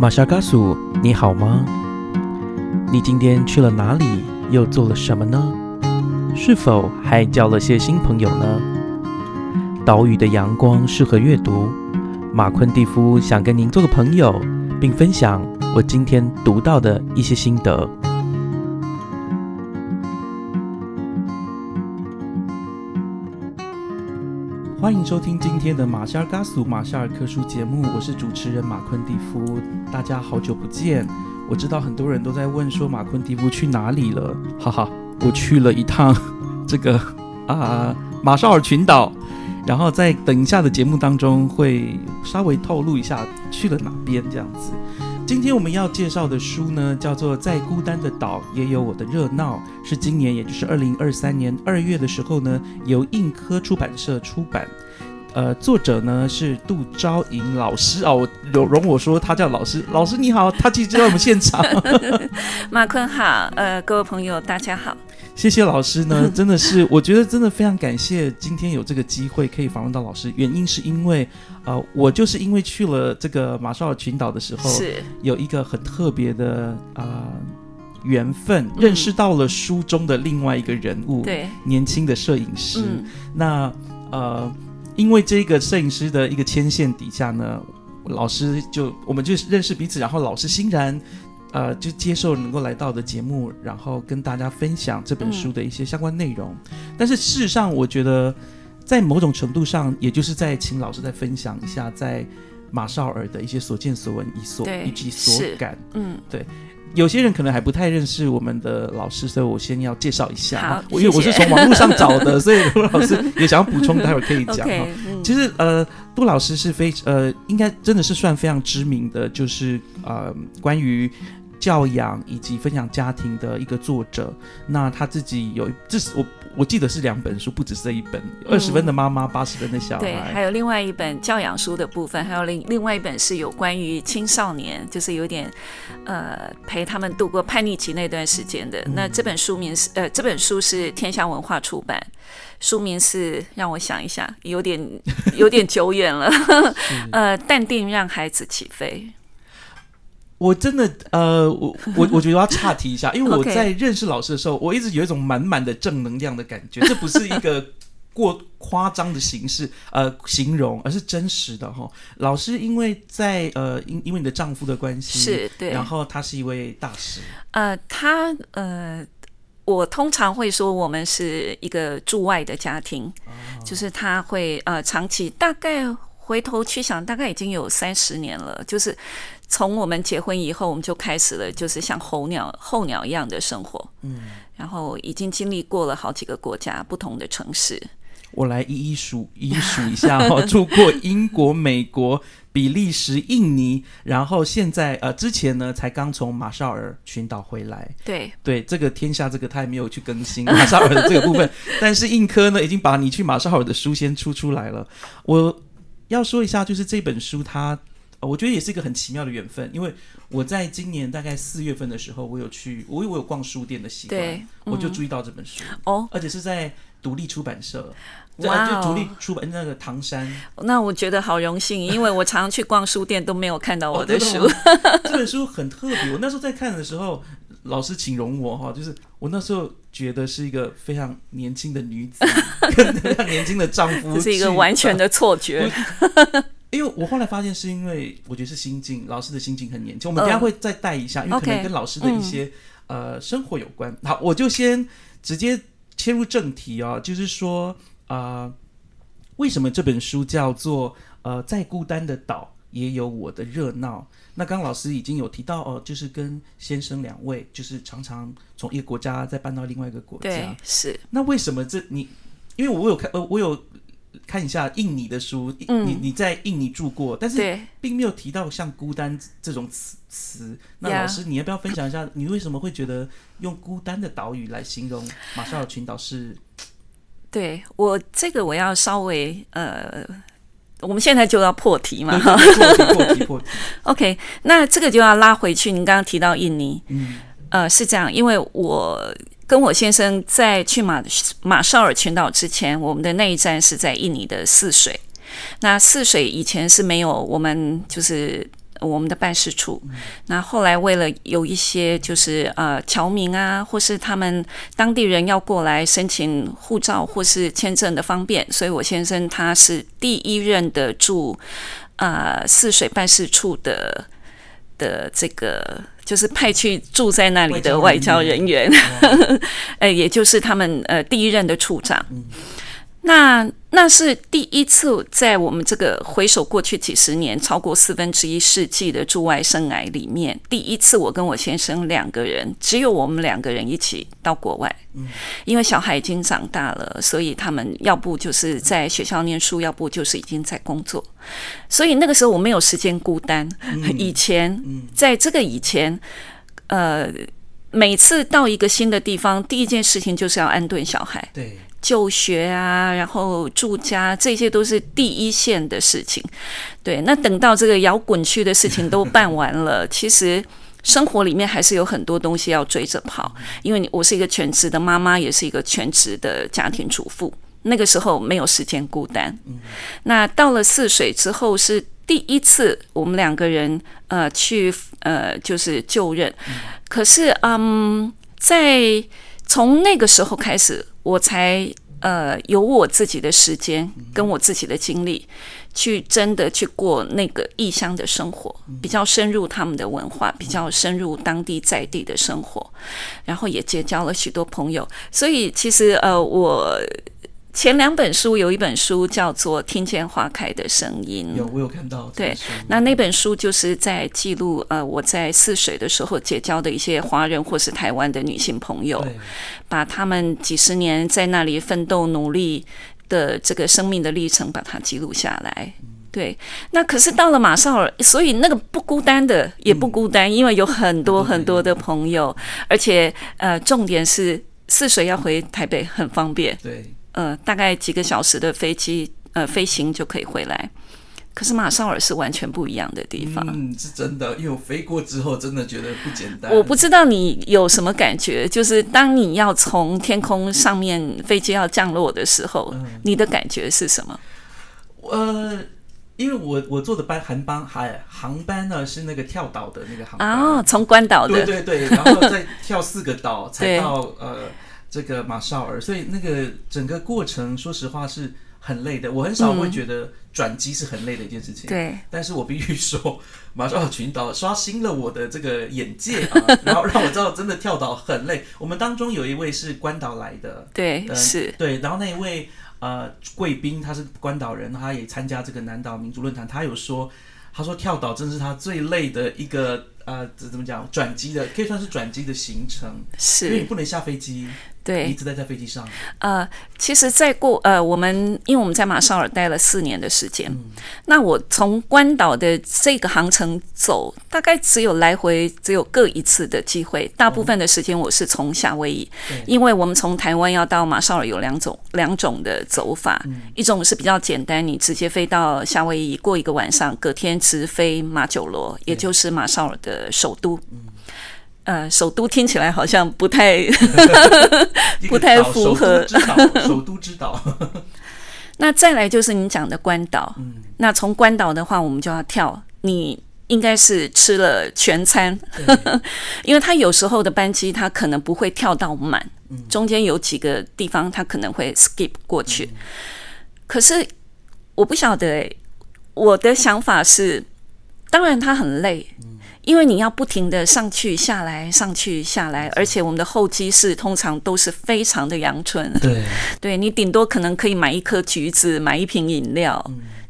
玛莎嘎苏，你好吗？你今天去了哪里？又做了什么呢？是否还交了些新朋友呢？岛屿的阳光适合阅读。马昆蒂夫想跟您做个朋友，并分享我今天读到的一些心得。欢迎收听今天的马夏尔嘎苏马夏尔科书节目，我是主持人马昆蒂夫。大家好久不见，我知道很多人都在问说马昆蒂夫去哪里了，哈哈，我去了一趟这个啊马绍尔群岛，然后在等一下的节目当中会稍微透露一下去了哪边这样子。今天我们要介绍的书呢，叫做《在孤单的岛也有我的热闹》，是今年也就是二零二三年二月的时候呢，由印科出版社出版。呃，作者呢是杜昭颖老师哦，容容我说他叫老师，老师你好，他其实就在我们现场。马坤好，呃，各位朋友大家好。谢谢老师呢，真的是，我觉得真的非常感谢今天有这个机会可以访问到老师。原因是因为，呃，我就是因为去了这个马绍尔群岛的时候，是有一个很特别的啊缘分，认识到了书中的另外一个人物，对，年轻的摄影师。嗯那呃，因为这个摄影师的一个牵线底下呢，老师就我们就认识彼此，然后老师欣然。呃，就接受能够来到我的节目，然后跟大家分享这本书的一些相关内容。但是事实上，我觉得在某种程度上，也就是在请老师再分享一下在马绍尔的一些所见所闻、以所以及所感。嗯，对有些人可能还不太认识我们的老师，所以我先要介绍一下。我因为我是从网络上找的，所以杜老师也想要补充，待会儿可以讲。其实呃，杜老师是非呃，应该真的是算非常知名的，就是呃，关于教养以及分享家庭的一个作者。那他自己有，这是我我记得是两本书，不只是这一本，二十分的妈妈，八十分的小对，孩。还有另外一本教养书的部分，还有另另外一本是有关于青少年，就是有点呃陪他们度过叛逆期那段时间的。嗯那这本书名是呃这本书是天下文化出版，书名是让我想一下，有点有点久远了，呃，淡定让孩子起飞。我真的呃，我 我我觉得要岔题一下，因为我在认识老师的时候，我一直有一种满满的正能量的感觉，这不是一个过夸张的形式呃形容，而是真实的哈。老师因为在呃因因为你的丈夫的关系是对，然后他是一位大师，呃，他呃，我通常会说我们是一个驻外的家庭，就是他会呃长期大概回头去想，大概已经有三十年了，就是从我们结婚以后，我们就开始了，就是像候鸟候鸟一样的生活，嗯，然后已经经历过了好几个国家不同的城市，我来一一数一一数一下哈、住过英国、美国、比利时、印尼，然后现在呃之前呢才刚从马绍尔群岛回来。对，对这个天下这个他也没有去更新 马绍尔的这个部分，但是印科呢已经把你去马绍尔的书先出出来了。我要说一下，就是这本书它，呃我觉得也是一个很奇妙的缘分，因为我在今年大概四月份的时候，我有去，我我有逛书店的习惯，嗯我就注意到这本书，哦，而且是在独立出版社，哇就独立出版那个唐山。那我觉得好荣幸，因为我常常去逛书店都没有看到我的书，哦这本书很特别，我那时候在看的时候，老师请容我哈，就是我那时候觉得是一个非常年轻的女子，跟年轻的丈夫，这是一个完全。的错觉。因为我后来发现，是因为我觉得是心境，老师的心境很年轻。我们等下会再带一下，因为可能跟老师的一些、呃生活有关。好，我就先直接切入正题哦，就是说呃，为什么这本书叫做呃再孤单的岛也有我的热闹？那刚刚老师已经有提到哦，就是跟先生两位，就是常常从一个国家再搬到另外一个国对家。，是那为什么这你？因为我有看，呃，我有看一下印尼的书，嗯你你在印尼住过，但是。并没有提到像孤单这种词词。那老师，你要不要分享一下，你为什么会觉得用孤单的岛屿来形容马绍尔群岛是？对我这个我要稍微呃，我们现在就要破题嘛。破题 破题破题，OK，那这个就要拉回去。您刚刚提到印尼，嗯呃，是这样，因为我跟我先生在去马马绍尔群岛之前，我们的那一站是在印尼的泗水。那泗水以前是没有我们就是我们的办事处。那后来为了有一些就是呃侨民啊，或是他们当地人要过来申请护照或是签证的方便，所以我先生他是第一任的驻呃泗水办事处的的这个。就是派去住在那里的外交人员，呃，也就是他们呃第一任的处长。那那是第一次在我们这个回首过去几十年、超过四分之一世纪的驻外生涯里面，第一次我跟我先生两个人，只有我们两个人一起到国外。嗯，因为小孩已经长大了，所以他们要不就是在学校念书，要不就是已经在工作。所以那个时候我没有时间孤单。以前，在这个以前，呃，每次到一个新的地方，第一件事情就是要安顿小孩。对。就学啊，然后住家，这些都是第一线的事情。对，那等到这个摇滚区的事情都办完了，其实生活里面还是有很多东西要追着跑。因为我是一个全职的妈妈，也是一个全职的家庭主妇，那个时候没有时间孤单。那到了泗水之后，是第一次我们两个人呃去呃就是就任。可是嗯，在从那个时候开始。我才呃有我自己的时间跟我自己的精力，去真的去过那个异乡的生活，比较深入他们的文化，比较深入当地在地的生活，然后也结交了许多朋友。所以其实呃我。前两本书有一本书叫做《听见花开的声音》，有我有看到。对，那那本书就是在记录呃我在泗水的时候结交的一些华人或是台湾的女性朋友，把他们几十年在那里奋斗努力的这个生命的历程把它记录下来。对，那可是到了马绍尔，所以那个不孤单的也不孤单，因为有很多很多的朋友，而且呃重点是泗水要回台北很方便。对。呃，大概几个小时的飞机，呃，飞行就可以回来。可是马绍尔是完全不一样的地方。嗯，是真的，因为我飞过之后，真的觉得不简单。我不知道你有什么感觉，就是当你要从天空上面飞机要降落的时候，你的感觉是什么？呃，因为我我坐的班航班还航班呢是那个跳岛的那个航班啊，从关岛的，对对对，然后再跳四个岛 才到呃。这个马绍尔，所以那个整个过程，说实话是很累的。我很少会觉得转机是很累的一件事情。对，但是我必须说，马绍尔群岛刷新了我的这个眼界啊，然后让我知道真的跳岛很累。我们当中有一位是关岛来的，对，是，对，然后那一位呃贵宾他是关岛人，他也参加这个南岛民族论坛，他有说，他说跳岛真是他最累的一个呃怎么讲转机的，可以算是转机的行程，是因为你不能下飞机。对，一直待在飞机上。呃，其实在过呃，我们因为我们在马绍尔待了四年的时间，那我从关岛的这个航程走，大概只有来回只有各一次的机会。大部分的时间我是从夏威夷，因为我们从台湾要到马绍尔有两种两种的走法，一种是比较简单，你直接飞到夏威夷过一个晚上，隔天直飞马九罗，也就是马绍尔的首都。呃，首都听起来好像不太 不太符合。首都之岛。那再来就是你讲的关岛。嗯。那从关岛的话，我们就要跳。你应该是吃了全餐，因为他有时候的班机他可能不会跳到满，中间有几个地方他可能会 skip 过去。可是我不晓得，我的想法是，当然他很累。因为你要不停的上去下来，上去下来，而且我们的候机室通常都是非常的阳春。对，对你顶多可能可以买一颗橘子，买一瓶饮料，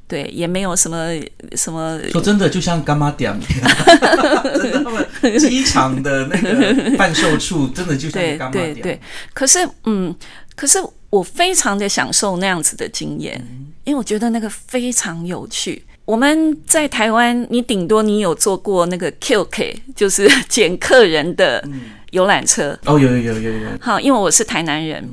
对，也没有什么什么。说真的，就像干妈店，真的，他们机场的那个贩售处，真的就像干妈店。对对对，可是嗯，可是我非常的享受那样子的经验，因为我觉得那个非常有趣。我们在台湾，你顶多你有坐过那个 QK，就是 捡客人的游览车。哦，有有有有有。好，因为我是台南人，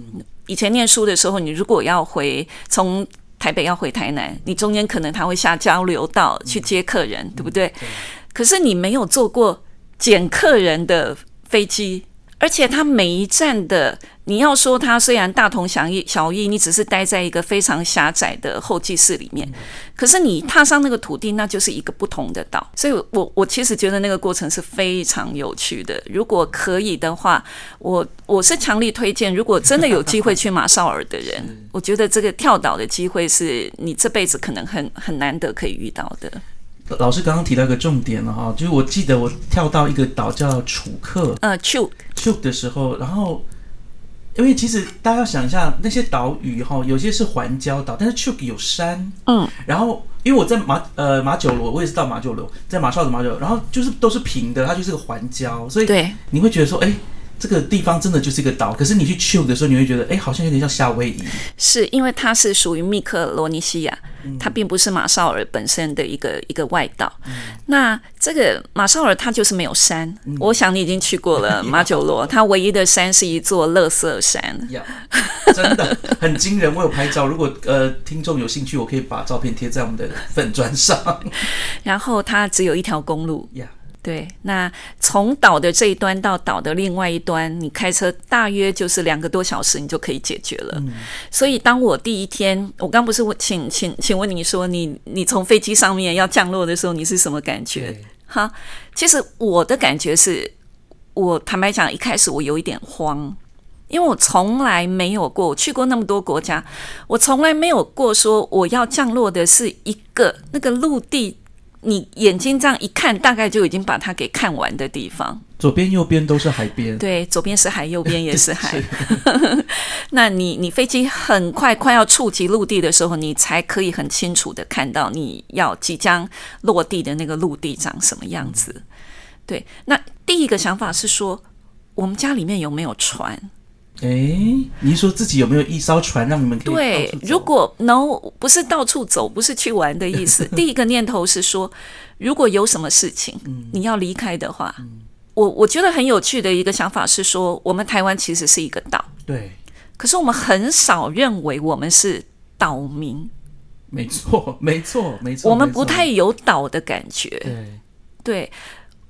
以前念书的时候，你如果要回从台北要回台南，你中间可能他会下交流道去接客人，对不对？可是你没有坐过捡客人的飞机。而且它每一站的，你要说它虽然大同小异，小异，你只是待在一个非常狭窄的候机室里面，可是你踏上那个土地，那就是一个不同的岛。所以，我我其实觉得那个过程是非常有趣的。如果可以的话，我我是强力推荐，如果真的有机会去马绍尔的人，我觉得这个跳岛的机会是你这辈子可能很很难得可以遇到的。老师刚刚提到一个重点了哈，就是我记得我跳到一个岛叫楚克，呃，Chuk Chuk 的时候，然后因为其实大家要想一下，那些岛屿哈，有些是环礁岛，但是 Chuk 有山，嗯，然后因为我在马呃马九罗，我也是到马九罗，在马绍的马九罗，然后就是都是平的，它就是个环礁，所以对，你会觉得说，哎。这个地方真的就是一个岛，可是你去 chill 的时候，你会觉得，哎，好像有点像夏威夷。是因为它是属于密克罗尼西亚，它并不是马绍尔本身的一个一个外岛。那这个马绍尔它就是没有山。我想你已经去过了 马九罗，它唯一的山是一座乐色山。真的很惊人，我有拍照。如果呃听众有兴趣，我可以把照片贴在我们的粉砖上。然后它只有一条公路。对，那从岛的这一端到岛的另外一端，你开车大约就是两个多小时，你就可以解决了。所以，当我第一天，我刚不是问，请请请问你说，你你从飞机上面要降落的时候，你是什么感觉？哈，其实我的感觉是，我坦白讲，一开始我有一点慌，因为我从来没有过我去过那么多国家，我从来没有过说我要降落的是一个那个陆地。你眼睛这样一看，大概就已经把它给看完的地方。左边、右边都是海边。对，左边是海，右边也是海。那你你飞机很快快要触及陆地的时候，你才可以很清楚的看到你要即将落地的那个陆地长什么样子。对，那第一个想法是说，我们家里面有没有船？哎，您说自己有没有一艘船让你们可以？对，如果 no 不是到处走，不是去玩的意思。第一个念头是说，如果有什么事情，你要离开的话，我我觉得很有趣的一个想法是说，我们台湾其实是一个岛，对，可是我们很少认为我们是岛民。没错，没错，没错，我们不太有岛的感觉。对，对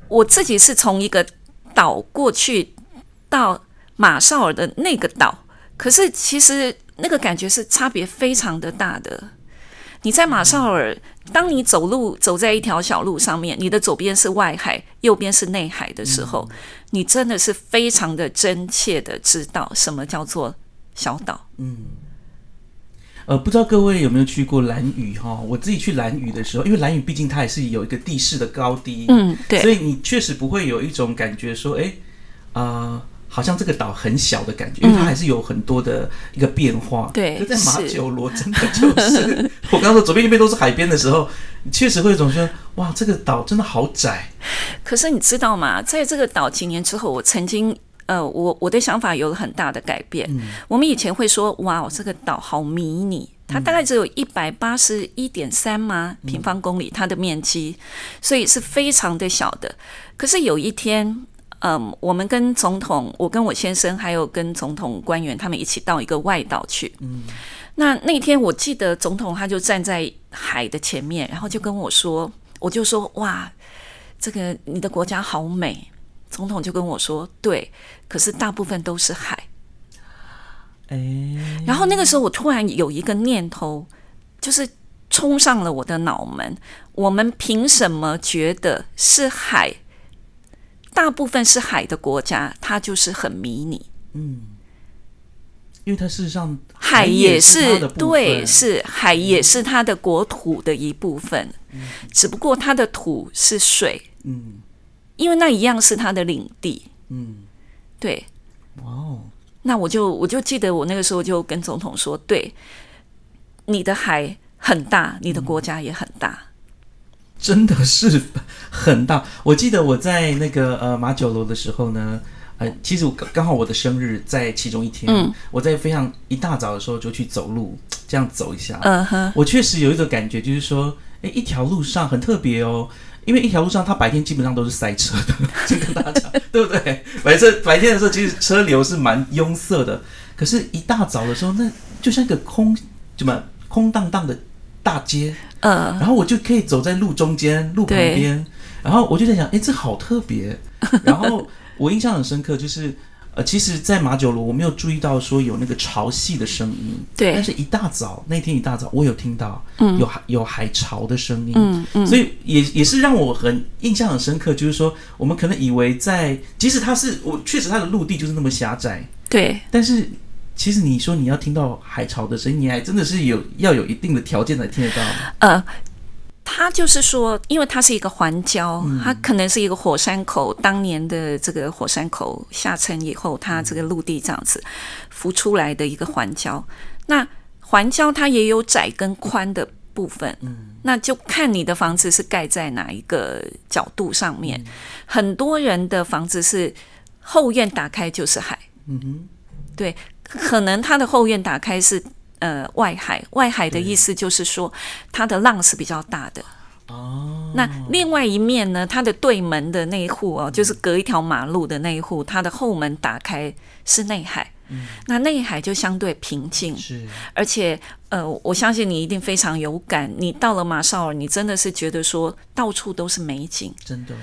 我自己是从一个岛过去到。马绍尔的那个岛，可是其实那个感觉是差别非常的大的。你在马绍尔，当你走路走在一条小路上面，你的左边是外海，右边是内海的时候，你真的是非常的真切的知道什么叫做小岛。嗯，呃，不知道各位有没有去过蓝屿哈？我自己去蓝屿的时候，因为蓝屿毕竟它也是有一个地势的高低，嗯，对，所以你确实不会有一种感觉说，哎，啊。好像这个岛很小的感觉，因为它还是有很多的一个变化。对，在马九罗真的就是，我刚刚说左边右边都是海边的时候，确实会有种说，哇，这个岛真的好窄。可是你知道吗？在这个岛几年之后，我曾经呃，我我的想法有了很大的改变。我们以前会说，哇，这个岛好迷你，它大概只有一百八十一点三吗平方公里，它的面积，所以是非常的小的。可是有一天。嗯，我们跟总统，我跟我先生还有跟总统官员，他们一起到一个外岛去。嗯，那那天我记得总统他就站在海的前面，然后就跟我说，我就说哇，这个你的国家好美。总统就跟我说，对，可是大部分都是海。哎，然后那个时候我突然有一个念头，就是冲上了我的脑门：我们凭什么觉得是海？大部分是海的国家，它就是很迷你。嗯，因为它事实上海也是对，是海也是它的国土的一部分。嗯，只不过它的土是水。嗯，因为那一样是它的领地。嗯，对。哇哦，那我就我就记得我那个时候就跟总统说，对，你的海很大，你的国家也很大。真的是很大。我记得我在那个呃马九楼的时候呢，呃，其实我刚刚好我的生日在其中一天，嗯，我在非常一大早的时候就去走路，这样走一下，嗯哼，我确实有一种感觉，就是说，哎，一条路上很特别哦，因为一条路上它白天基本上都是塞车的，就 跟大家讲，对不对？白车白天的时候其实车流是蛮拥塞的，可是，一大早的时候，那就像一个空怎么空荡荡的。大街，嗯，然后我就可以走在路中间、路旁边，然后我就在想，哎，这好特别。然后我印象很深刻，就是呃，其实，在马九罗我没有注意到说有那个潮汐的声音，对。但，是一大早那天一大早我有听到嗯。有海有海潮的声音，嗯嗯，所以也也是让我很印象很深刻，就是说我们可能以为在，即使它是我确实它的陆地就是那么狭窄，对，但是其实你说你要听到海潮的声音，你还真的是有要有一定的条件才听得到。呃，它就是说，因为它是一个环礁，嗯它可能是一个火山口，当年的这个火山口下沉以后，它这个陆地这样子浮出来的一个环礁。那环礁它也有窄跟宽的部分，嗯那就看你的房子是盖在哪一个角度上面。嗯很多人的房子是后院打开就是海，嗯哼，对，可能它的后院打开是呃外海，外海的意思就是说它的浪是比较大的。哦，那另外一面呢，它的对门的那一户哦，就是隔一条马路的那一户，它的后门打开是内海。那内海就相对平静，是而且呃，我相信你一定非常有感。你到了马绍尔，你真的是觉得说到处都是美景。真的，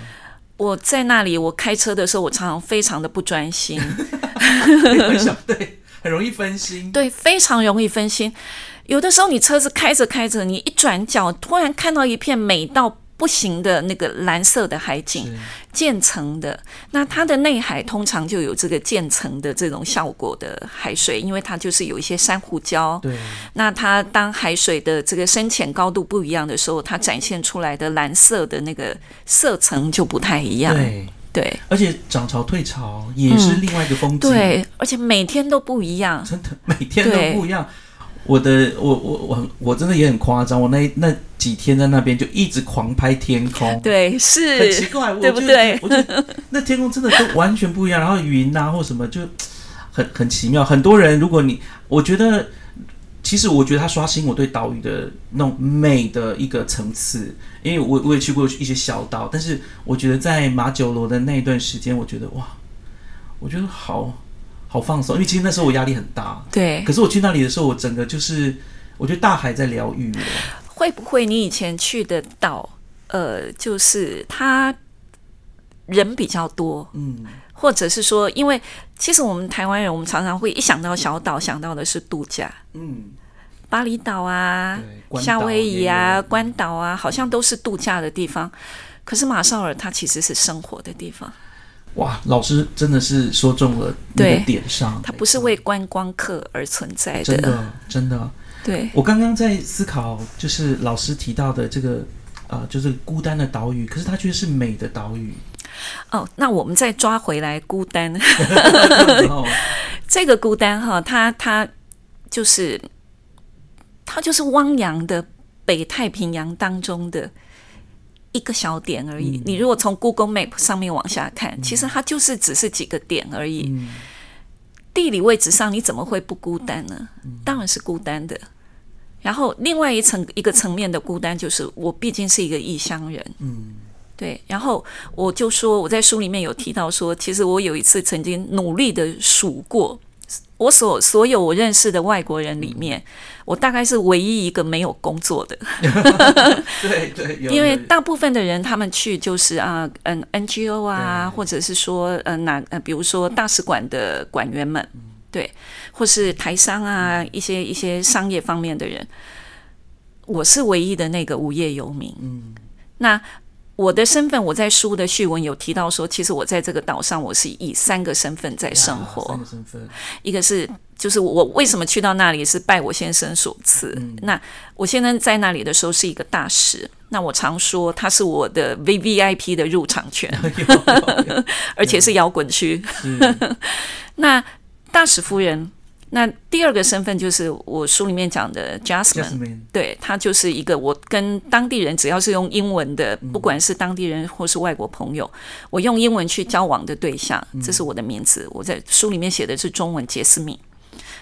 我在那里，我开车的时候，我常常非常的不专心，对，很容易分心。对，非常容易分心。有的时候你车子开着开着，你一转角，突然看到一片美到不行的那个蓝色的海景，是渐层的。那它的内海通常就有这个渐层的这种效果的海水，因为它就是有一些珊瑚礁。对，那它当海水的这个深浅高度不一样的时候，它展现出来的蓝色的那个色层就不太一样。对，对而且涨潮退潮也是另外一个风景。，对，而且每天都不一样。真的每天都不一样。我的我我我很我真的也很夸张，我那那几天在那边就一直狂拍天空，，对，是很奇，怪，对不对我就那天空真的都完全不一样，然后云啊或什么就很很奇妙。很多人如果你我觉得，其实我觉得它刷新我对岛屿的那种美的一个层次，因为我我也去过一些小岛，但是我觉得在马九罗的那一段时间，我觉得哇，我觉得好好放松，因为其实那时候我压力很大，对可。是我去那里的时候，我整个就是我觉得大海在疗愈我。会不会你以前去的岛，呃，就是它人比较多，嗯，或者是说，因为其实我们台湾人，我们常常会一想到小岛，想到的是度假，嗯，巴厘岛啊、夏威夷啊、关岛啊，好像都是度假的地方。可是马绍尔它其实是生活的地方，哇，老师真的是说中了那对个点上，它不是为观光客而存在的。真的真的。对，我刚刚在思考，就是老师提到的这个呃，就是孤单的岛屿，可是它却是美的岛屿。哦，那我们再抓回来孤单，这个孤单哈，它它就是它就是汪洋的北太平洋当中的一个小点而已。你如果从 Google Map 上面往下看，其实它就是只是几个点而已。嗯地理位置上你怎么会不孤单呢？当然是孤单的。然后另外一层一个层面的孤单就是，我毕竟是一个异乡人。嗯，对，然后我就说，我在书里面有提到说，其实我有一次曾经努力的数过，我所所有我认识的外国人里面，我大概是唯一一个没有工作的，对对，因为大部分的人他们去就是啊，嗯，NGO 啊，或者是说呃哪呃，比如说大使馆的馆员们，对，或是台商啊，一些一些商业方面的人，我是唯一的那个无业游民。嗯那我的身份，我在书的序文有提到说，其实我在这个岛上，我是以三个身份在生呀活。三个身份，一个是就是我为什么去到那里是拜我先生所赐。那我先生在那里的时候是一个大使，那我常说他是我的 V V I P 的入场券，而且是摇滚区。是 那大使夫人，那第二个身份就是我书里面讲的 Jasmine。Jasmine，对他就是一个我跟当地人只要是用英文的，不管是当地人或是外国朋友，我用英文去交往的对象，这是我的名字。我在书里面写的是中文杰斯敏。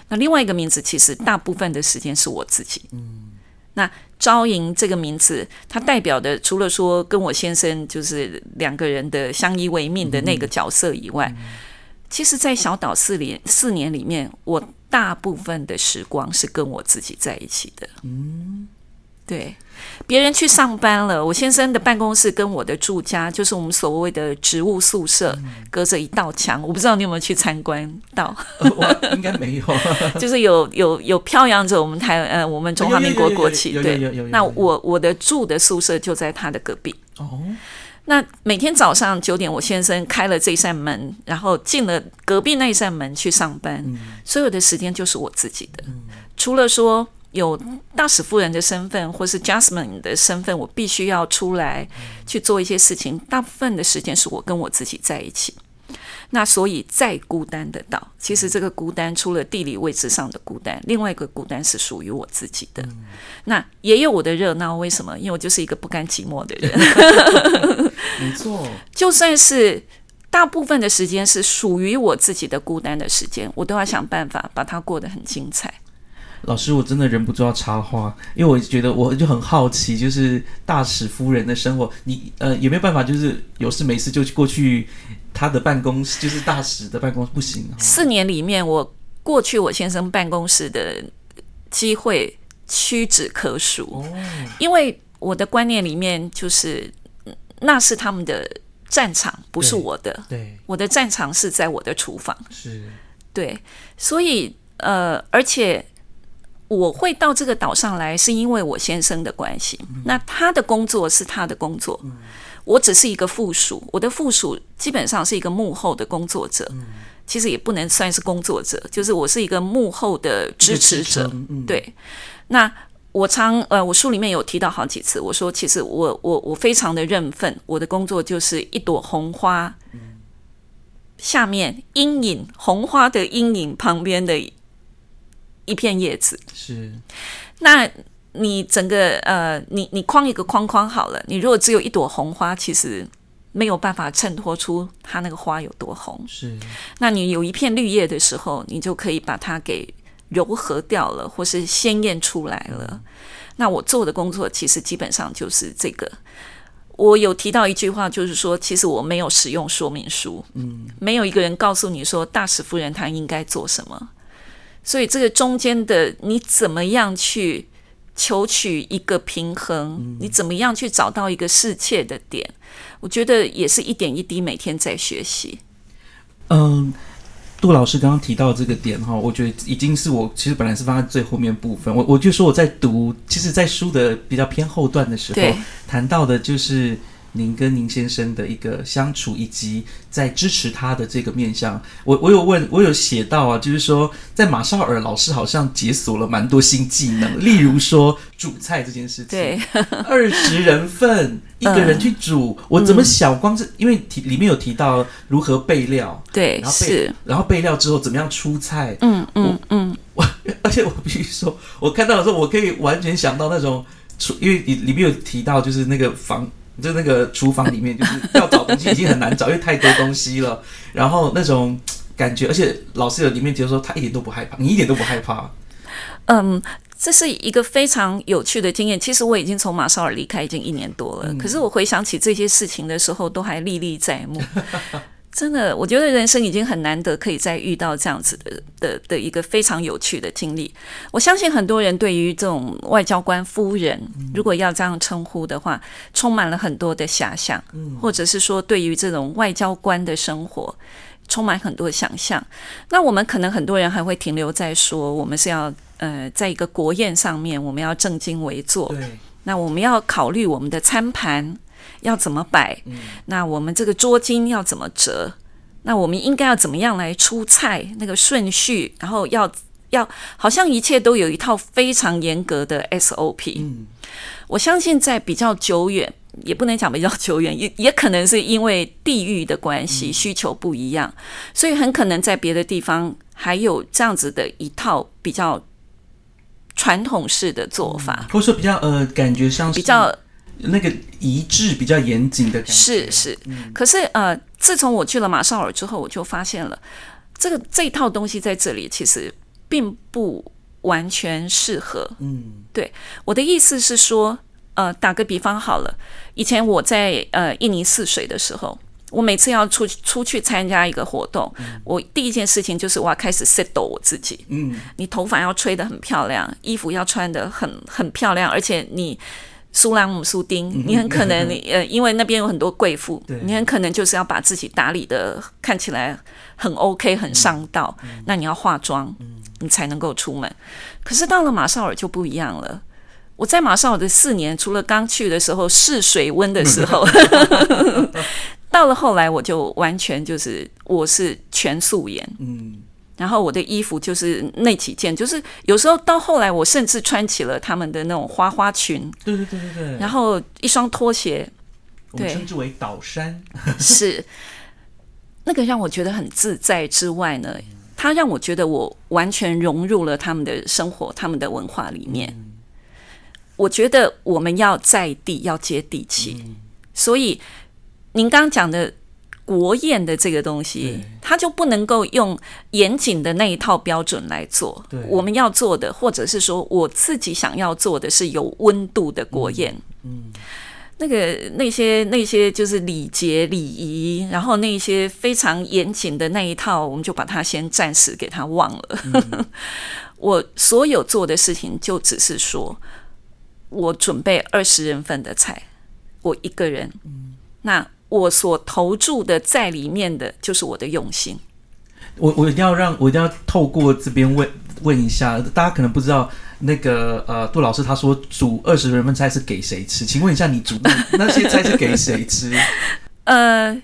那另外一个名字，其实大部分的时间是我自己。嗯那招莹这个名字，它代表的除了说跟我先生就是两个人的相依为命的那个角色以外，其实，在小岛四年四年里面，我大部分的时光是跟我自己在一起的。嗯对，别人去上班了，我先生的办公室跟我的住家，就是我们所谓的植物宿舍，隔着一道墙。我不知道你有没有去参观到？我应该没有。就是有有有飘扬着我们台呃我们中华民国国旗。对，那我我的住的宿舍就在他的隔壁。哦。那每天早上九点，我先生开了这扇门，然后进了隔壁那一扇门去上班。所有的时间就是我自己的，除了说有大使夫人的身份或是 Jasmine 的身份，我必须要出来去做一些事情。大部分的时间是我跟我自己在一起。那所以再孤单的岛，其实这个孤单除了地理位置上的孤单，另外一个孤单是属于我自己的。那也有我的热闹，为什么？因为我就是一个不甘寂寞的人。没错，就算是大部分的时间是属于我自己的孤单的时间，我都要想办法把它过得很精彩。老师，我真的忍不住要插话，因为我觉得我就很好奇，就是大使夫人的生活，你呃有没有办法，就是有事没事就去过去他的办公室，就是大使的办公室，不行。四年里面，我过去我先生办公室的机会屈指可数，因为我的观念里面就是那是他们的战场，不是我的。对，我的战场是在我的厨房。是，对，所以呃，而且。我会到这个岛上来，是因为我先生的关系。那他的工作是他的工作，我只是一个附属。我的附属基本上是一个幕后的工作者，其实也不能算是工作者，就是我是一个幕后的支持者。对，那我常呃，我书里面有提到好几次，我说其实我我我非常的认份，我的工作就是一朵红花，下面阴影红花的阴影旁边的。一片叶子是，那你整个呃，你你框一个框框好了。你如果只有一朵红花，其实没有办法衬托出它那个花有多红。是，那你有一片绿叶的时候，你就可以把它给柔和掉了，或是鲜艳出来了。那我做的工作其实基本上就是这个。我有提到一句话，就是说，其实我没有使用说明书，嗯，没有一个人告诉你说大使夫人她应该做什么。所以这个中间的你怎么样去求取一个平衡？你怎么样去找到一个适切的点？我觉得也是一点一滴，每天在学习。嗯，杜老师刚刚提到这个点哈，我觉得已经是我其实本来是放在最后面部分。我我就说我在读，其实，在书的比较偏后段的时候，谈到的就是。您跟您先生的一个相处，以及在支持他的这个面向，我我有问，我有写到啊，就是说，在马绍尔老师好像解锁了蛮多新技能，例如说煮菜这件事情，对，二十人份 一个人去煮，我怎么想，光是因为提里面有提到如何备料，对，然后备，然后备料之后怎么样出菜，嗯嗯嗯，我而且我必须说，我看到的时候，我可以完全想到那种出，因为里里面有提到就是那个房。就那个厨房里面，就是要找东西已经很难找，因为太多东西了。然后那种感觉，而且老师有里面觉得说他一点都不害怕，你一点都不害怕。嗯，这是一个非常有趣的经验。其实我已经从马绍尔离开已经一年多了，可是我回想起这些事情的时候，都还历历在目。真的，我觉得人生已经很难得可以再遇到这样子的的的一个非常有趣的经历。我相信很多人对于这种外交官夫人，如果要这样称呼的话，充满了很多的遐想，或者是说对于这种外交官的生活充满很多想象。那我们可能很多人还会停留在说，我们是要呃，在一个国宴上面，我们要正襟危坐，那我们要考虑我们的餐盘。要怎么摆？那我们这个桌巾要怎么折？那我们应该要怎么样来出菜？那个顺序，然后要要，好像一切都有一套非常严格的 SOP。嗯，我相信在比较久远，也不能讲比较久远，也也可能是因为地域的关系，需求不一样，所以很可能在别的地方还有这样子的一套比较传统式的做法，或者说比较呃，感觉像比较。那个一致比较严谨的感觉。是是，可是呃，自从我去了马绍尔之后，我就发现了这个这套东西在这里其实并不完全适合。嗯，对，我的意思是说，呃，打个比方好了，以前我在呃印尼泗水的时候，我每次要出出去参加一个活动，我第一件事情就是我要开始 settle 我自己。嗯，你头发要吹得很漂亮，衣服要穿得很很漂亮，而且你苏朗姆苏丁，你很可能你 呃，因为那边有很多贵妇，你很可能就是要把自己打理的看起来很 OK 很上道，那你要化妆，你才能够出门。可是到了马绍尔就不一样了。我在马绍尔的四年，除了刚去的时候试水温的时候，到了后来我就完全就是我是全素颜，嗯，然后我的衣服就是那几件，就是有时候到后来我甚至穿起了他们的那种花花裙，对对对对对。然后一双拖鞋，对我们称之为岛山。是那个让我觉得很自在之外呢，它让我觉得我完全融入了他们的生活、他们的文化里面。我觉得我们要在地，要接地气，所以您刚刚讲的国宴的这个东西对，它就不能够用严谨的那一套标准来做对。我们要做的，或者是说我自己想要做的是有温度的国宴。嗯，那个那些那些就是礼节礼仪，然后那些非常严谨的那一套，我们就把它先暂时给它忘了。我所有做的事情就只是说，我准备二十人份的菜，我一个人，那我所投注的在里面的就是我的用心。我我一定要让我一定要透过这边问问一下，大家可能不知道那个呃杜老师他说煮二十人份菜是给谁吃？请问一下，你煮那那些菜是给谁吃？呃，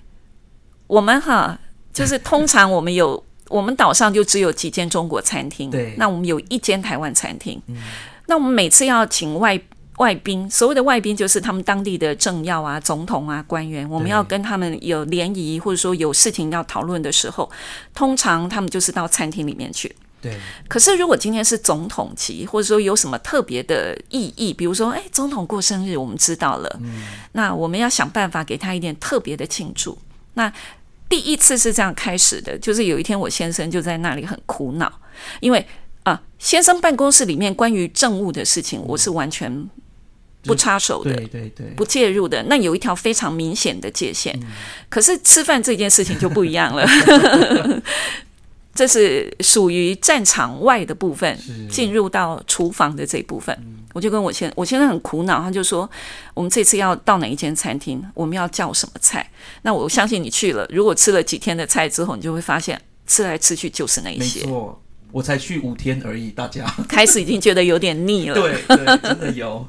我们哈，就是通常我们有，我们岛上就只有几间中国餐厅，对那我们有一间台湾餐厅，那我们每次要请外外宾，所谓的外宾就是他们当地的政要啊、总统啊、官员，我们要跟他们有联谊，或者说有事情要讨论的时候，通常他们就是到餐厅里面去。对，可是，如果今天是总统级，或者说有什么特别的意义，比如说，哎，总统过生日，我们知道了，那我们要想办法给他一点特别的庆祝。那第一次是这样开始的，就是有一天我先生就在那里很苦恼，因为啊，先生办公室里面关于政务的事情，我是完全不插手的。对对对，不介入的，那有一条非常明显的界限。可是吃饭这件事情就不一样了，这是属于战场外的部分，进入到厨房的这一部分。我就跟我先，我现在很苦恼，他就说，我们这次要到哪一间餐厅，我们要叫什么菜？那我相信你去了，如果吃了几天的菜之后，你就会发现吃来吃去就是那一没些，错，我才去五天而已，大家开始已经觉得有点腻了。对对，真的有，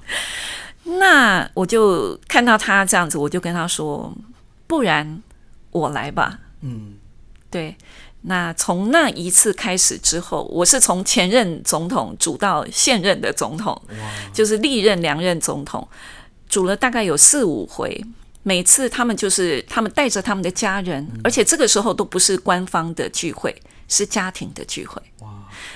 那我就看到他这样子，我就跟他说，不然我来吧。嗯，对，那从那一次开始之后，我是从前任总统煮到现任的总统，就是历任两任总统，煮了大概有四五回。每次他们就是他们带着他们的家人，而且这个时候都不是官方的聚会，是家庭的聚会。哇，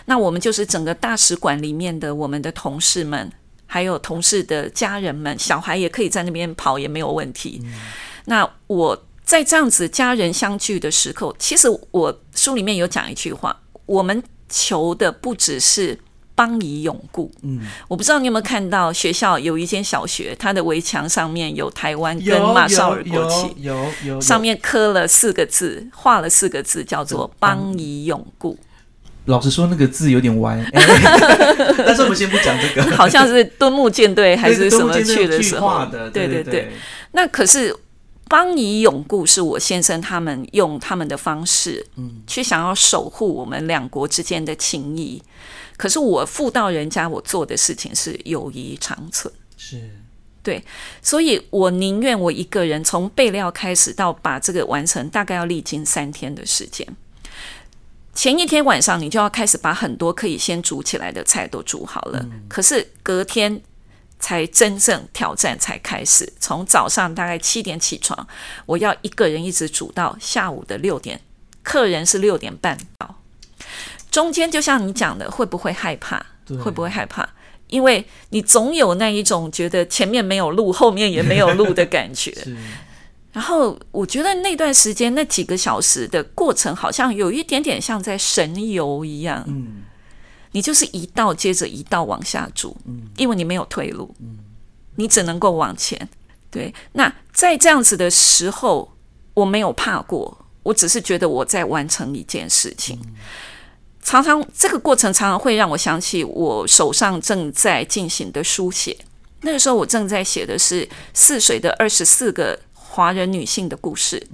那我们就是整个大使馆里面的我们的同事们，还有同事的家人们，小孩也可以在那边跑，也没有问题。那我在这样子家人相聚的时候，其实我书里面有讲一句话：我们求的不只是邦以永固。嗯，我不知道你有没有看到学校有一间小学，它的围墙上面有台湾跟马绍尔国旗，有有有上面刻了四个字，画了四个字，叫做“邦以永固”。老实说，那个字有点歪，哎 但是我们先不讲这个，好像是敦睦舰队还是什么去的时候对对对。那可是邦谊永固是我先生他们用他们的方式，嗯，去想要守护我们两国之间的情谊。可是我妇道人家，我做的事情是友谊长存。是对，所以我宁愿我一个人从备料开始到把这个完成，大概要历经三天的时间。前一天晚上，你就要开始把很多可以先煮起来的菜都煮好了。可是隔天才真正挑战才开始，从早上大概七点起床，我要一个人一直煮到下午的六点，客人是六点半到。中间就像你讲的，会不会害怕？会不会害怕？因为你总有那一种觉得前面没有路，后面也没有路的感觉。是，然后我觉得那段时间那几个小时的过程，好像有一点点像在神游一样。嗯你就是一道接着一道往下煮，嗯因为你没有退路，嗯你只能够往前。对，那在这样子的时候，我没有怕过，我只是觉得我在完成一件事情。常常这个过程常常会让我想起我手上正在进行的书写。那个时候我正在写的是泗水的二十四个华人女性的故事。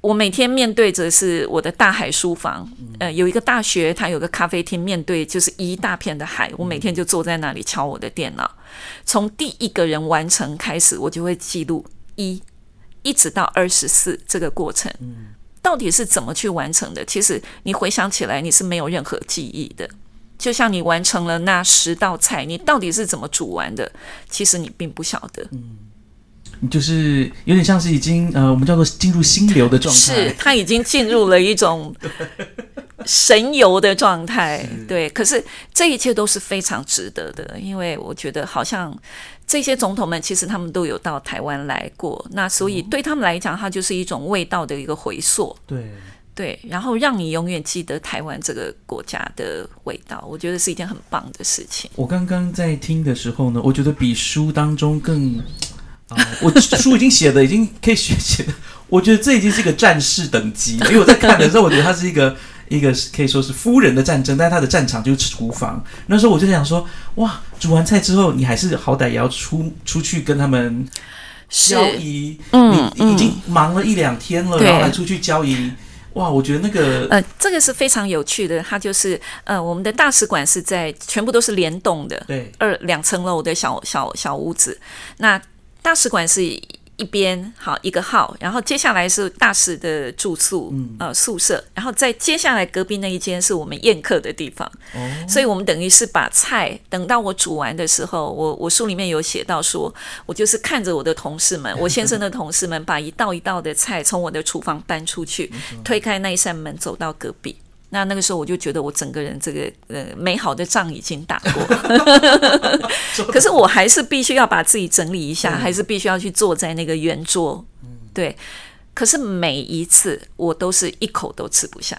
我每天面对着是我的大海书房，呃，有一个大学，它有个咖啡厅，面对就是一大片的海。我每天就坐在那里敲我的电脑，从第一个人完成开始，我就会记录一，一直到二十四这个过程。到底是怎么去完成的？其实你回想起来，你是没有任何记忆的。就像你完成了那十道菜，你到底是怎么煮完的？其实你并不晓得。嗯，你就是有点像是已经呃，我们叫做进入心流的状态。是，他已经进入了一种神游的状态。对，可是这一切都是非常值得的，因为我觉得好像。这些总统们其实他们都有到台湾来过，那所以对他们来讲，它就是一种味道的一个回溯。对对，然后让你永远记得台湾这个国家的味道，我觉得是一件很棒的事情。我刚刚在听的时候呢，我觉得比书当中更啊，我书已经写的已经可以学写的，我觉得这已经是一个战士等级了，因为我在看的时候，我觉得它是一个。一个可以说是夫人的战争，但是他的战场就是厨房。那时候我就想说，哇，煮完菜之后，你还是好歹也要出出去跟他们交易。嗯，你已经忙了一两天了，然后还出去交易。哇，我觉得那个呃，这个是非常有趣的。它就是呃，我们的大使馆是在全部都是联动的，对，二两层楼的小小小屋子。那大使馆是。一边好一个号，然后接下来是大使的住宿，嗯呃宿舍，然后再接下来隔壁那一间是我们宴客的地方。哦，所以我们等于是把菜等到我煮完的时候，我我书里面有写到说，我就是看着我的同事们，我先生的同事们，把一道一道的菜从我的厨房搬出去，推开那一扇门，走到隔壁。那那个时候我就觉得我整个人这个呃美好的仗已经打过，可是我还是必须要把自己整理一下，还是必须要去坐在那个圆桌，对。可是每一次我都是一口都吃不下，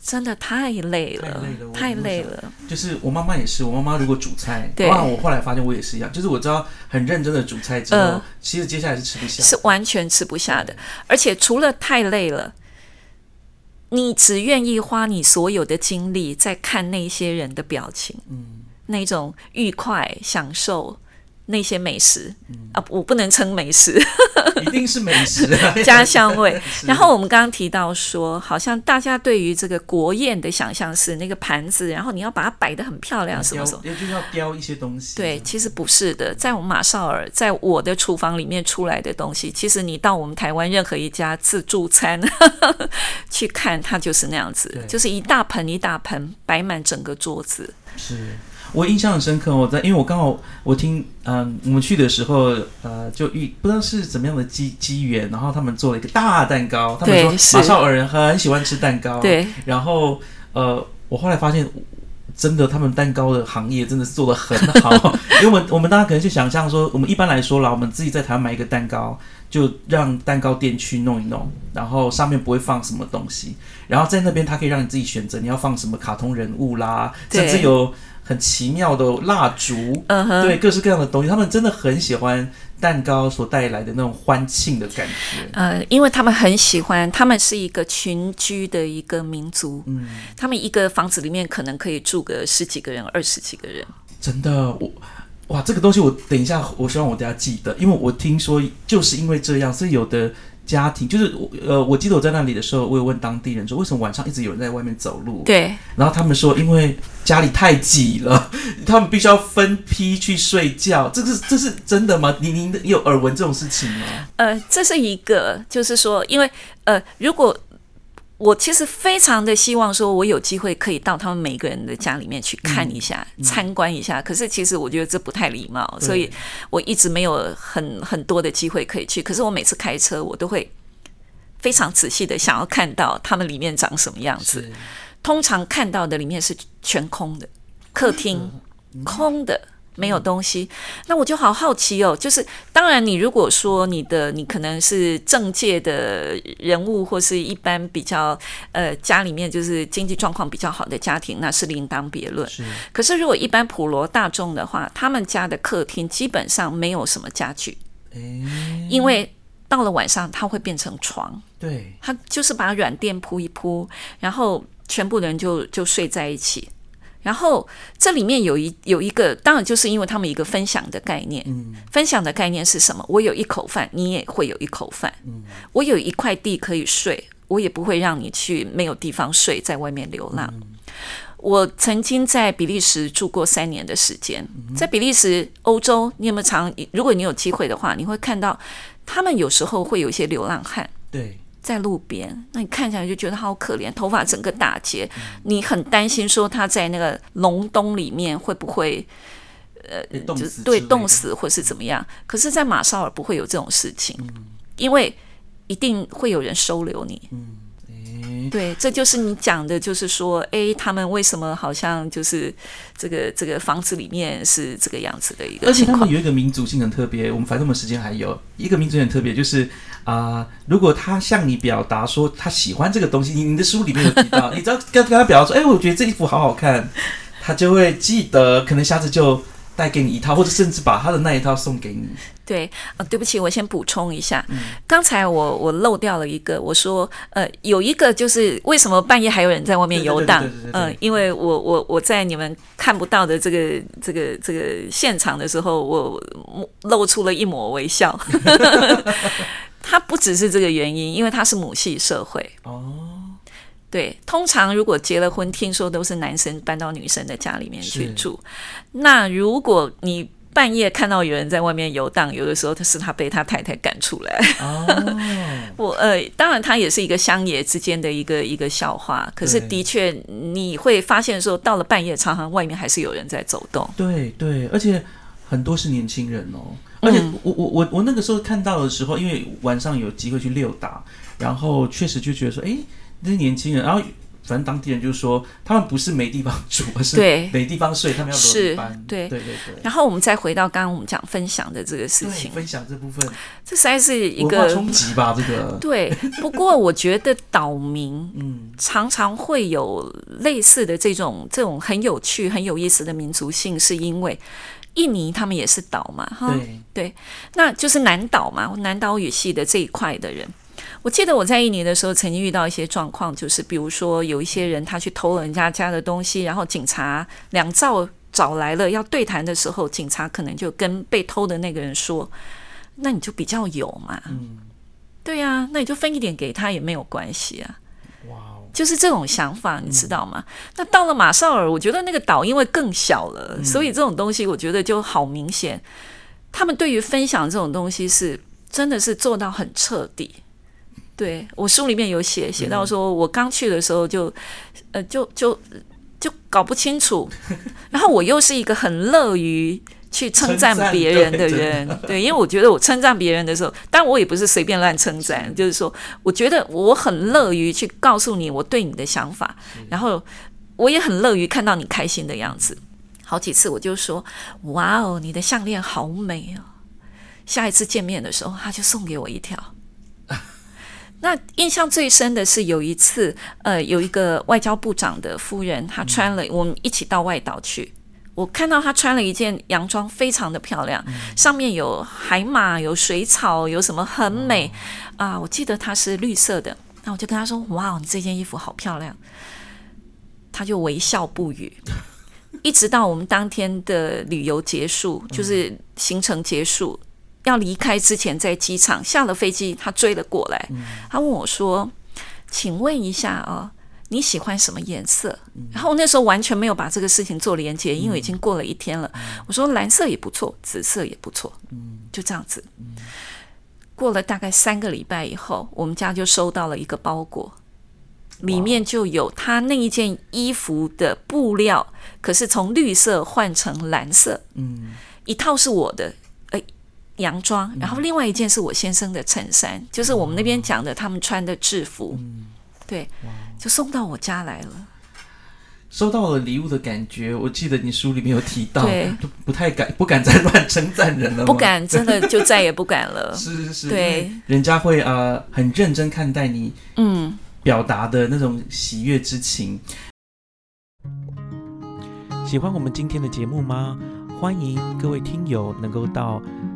真的太累了，太累了。就是我妈妈也是，我妈妈如果煮菜，对，我后来发现我也是一样，就是我知道很认真的煮菜之后，其实接下来是吃不下，是完全吃不下的，而且除了太累了。你只愿意花你所有的精力在看那些人的表情，嗯，那种愉快、享受。那些美食啊，我不能称美食，一定是美食 家乡味。然后我们刚刚提到说，好像大家对于这个国宴的想象是那个盘子，然后你要把它摆得很漂亮，什么什么，也就是要雕一些东西。对，其实不是的，在我们马绍尔，在我的厨房里面出来的东西，其实你到我们台湾任何一家自助餐去看，它就是那样子，就是一大盆一大盆摆满整个桌子。是。我印象很深刻，我在因为我刚好我听嗯我们去的时候呃就遇不知道是怎么样的机机缘，然后他们做了一个大蛋糕，他们说马绍尔人很喜欢吃蛋糕，对，然后呃我后来发现真的他们蛋糕的行业真的是做的很好，因为我们我们大家可能去想象说我们一般来说啦，我们自己在台湾买一个蛋糕就让蛋糕店去弄一弄，然后上面不会放什么东西，然后在那边它可以让你自己选择你要放什么卡通人物啦，甚至有。很奇妙的蜡烛，对各式各样的东西，他们真的很喜欢蛋糕所带来的那种欢庆的感觉。呃，因为他们很喜欢，他们是一个群居的一个民族，嗯，他们一个房子里面可能可以住个十几个人、二十几个人。真的，我哇，这个东西我等一下，我希望我等下记得，因为我听说就是因为这样，所以有的。家庭就是我呃，我记得我在那里的时候，我有问当地人说，为什么晚上一直有人在外面走路？对。然后他们说，因为家里太挤了，他们必须要分批去睡觉。这是这是真的吗？您您有耳闻这种事情吗？呃，这是一个，就是说，因为呃，如果。我其实非常的希望说，我有机会可以到他们每个人的家里面去看一下、参观一下。可是其实我觉得这不太礼貌，所以我一直没有很很多的机会可以去。可是我每次开车，我都会非常仔细的想要看到他们里面长什么样子。通常看到的里面是全空的，客厅空的。没有东西，那我就好好奇哦。就是当然，你如果说你的你可能是政界的人物，或是一般比较呃家里面就是经济状况比较好的家庭，那是另当别论。是。可是如果一般普罗大众的话，他们家的客厅基本上没有什么家具，因为到了晚上，它会变成床，对，它就是把软垫铺一铺，然后全部人就就睡在一起。然后这里面有一有一个，当然就是因为他们一个分享的概念。嗯分享的概念是什么？我有一口饭，你也会有一口饭。嗯我有一块地可以睡，我也不会让你去没有地方睡，在外面流浪。我曾经在比利时住过三年的时间，在比利时、欧洲，你有没有常？如果你有机会的话，你会看到他们有时候会有一些流浪汉。对，在路边，那你看起来就觉得好可怜，头发整个打结，你很担心说他在那个隆冬里面会不会呃就死之类的对冻，死或是怎么样？可是，在马绍尔不会有这种事情，因为一定会有人收留你。诶对，这就是你讲的，就是说，哎，他们为什么好像就是这个这个房子里面是这个样子的一个情况而且他们？有一个民族性很特别，我们反正我们时间还有一个民族性很特别，就是啊、如果他向你表达说他喜欢这个东西，你你的书里面有提到，你只要跟跟他表达说，哎、我觉得这衣服好好看，他就会记得，可能下次就带给你一套，或者甚至把他的那一套送给你。对，呃，对不起，我先补充一下，嗯刚才我我漏掉了一个，我说，呃，有一个就是为什么半夜还有人在外面游荡嗯，因为我我我在你们看不到的这个这个这个现场的时候，我露出了一抹微笑。它不只是这个原因，因为它是母系社会。哦，对，通常如果结了婚，听说都是男生搬到女生的家里面去住。那如果你半夜看到有人在外面游荡，有的时候他是他被他太太赶出来。哦，我呃，当然他也是一个乡野之间的一个一个笑话，可是的确你会发现说，到了半夜，常常外面还是有人在走动。对对，而且很多是年轻人哦。而且我我我我那个时候看到的时候，因为晚上有机会去溜达，然后确实就觉得说，哎，那些年轻人，然后反正当地人就说，他们不是没地方住，而是对没地方睡，他们要轮是班。对对对对。然后我们再回到刚刚我们讲分享的这个事，情，分享这部分这实在是一个冲击吧，这个，对。不过我觉得岛民嗯，常常会有类似的这种这种很有趣、很有意思的民族性，是因为印尼他们也是岛嘛，哈，对，那就是南岛嘛，南岛语系的这一块的人。我记得我在印尼的时候，曾经遇到一些状况，就是比如说有一些人他去偷了人家家的东西，然后警察两兆找来了要对谈的时候，警察可能就跟被偷的那个人说：“那你就比较有嘛，嗯，对呀、那你就分一点给他也没有关系啊。”哇哦，就是这种想法，你知道吗？那到了马绍尔，我觉得那个岛因为更小了，所以这种东西我觉得就好明显。他们对于分享这种东西是真的是做到很彻底。对我书里面有写写到说，我刚去的时候就呃就就就搞不清楚，然后我又是一个很乐于。去称赞别人的人，对，因为我觉得我称赞别人的时候，但我也不是随便乱称赞，就是说，我觉得我很乐于去告诉你我对你的想法，然后我也很乐于看到你开心的样子。好几次我就说：“哇哦，你的项链好美哦！”下一次见面的时候，他就送给我一条。那印象最深的是有一次，呃，有一个外交部长的夫人，她穿了，我们一起到外岛去。我看到她穿了一件洋装，非常的漂亮，上面有海马，有水草，有什么很美啊！我记得它是绿色的，那我就跟她说：“哇，你这件衣服好漂亮。”她就微笑不语，一直到我们当天的旅游结束，就是行程结束。要离开之前，在机场下了飞机，他追了过来，他问我说：“请问一下啊，你喜欢什么颜色？”然后那时候完全没有把这个事情做连接，因为已经过了一天了。我说蓝色也不错，紫色也不错，就这样子。过了大概三个礼拜以后，我们家就收到了一个包裹，里面就有他那一件衣服的布料，可是从绿色换成蓝色，嗯，一套是我的呃洋装，然后另外一件是我先生的衬衫，就是我们那边讲的他们穿的制服，对，就送到我家来了。收到了礼物的感觉，我记得你书里面有提到，对。就不太敢，不敢再乱称赞人了，不敢，真的就再也不敢了。是是是，对。人家会呃很认真看待你嗯，表达的那种喜悦之情。喜欢我们今天的节目吗？欢迎各位听友能够到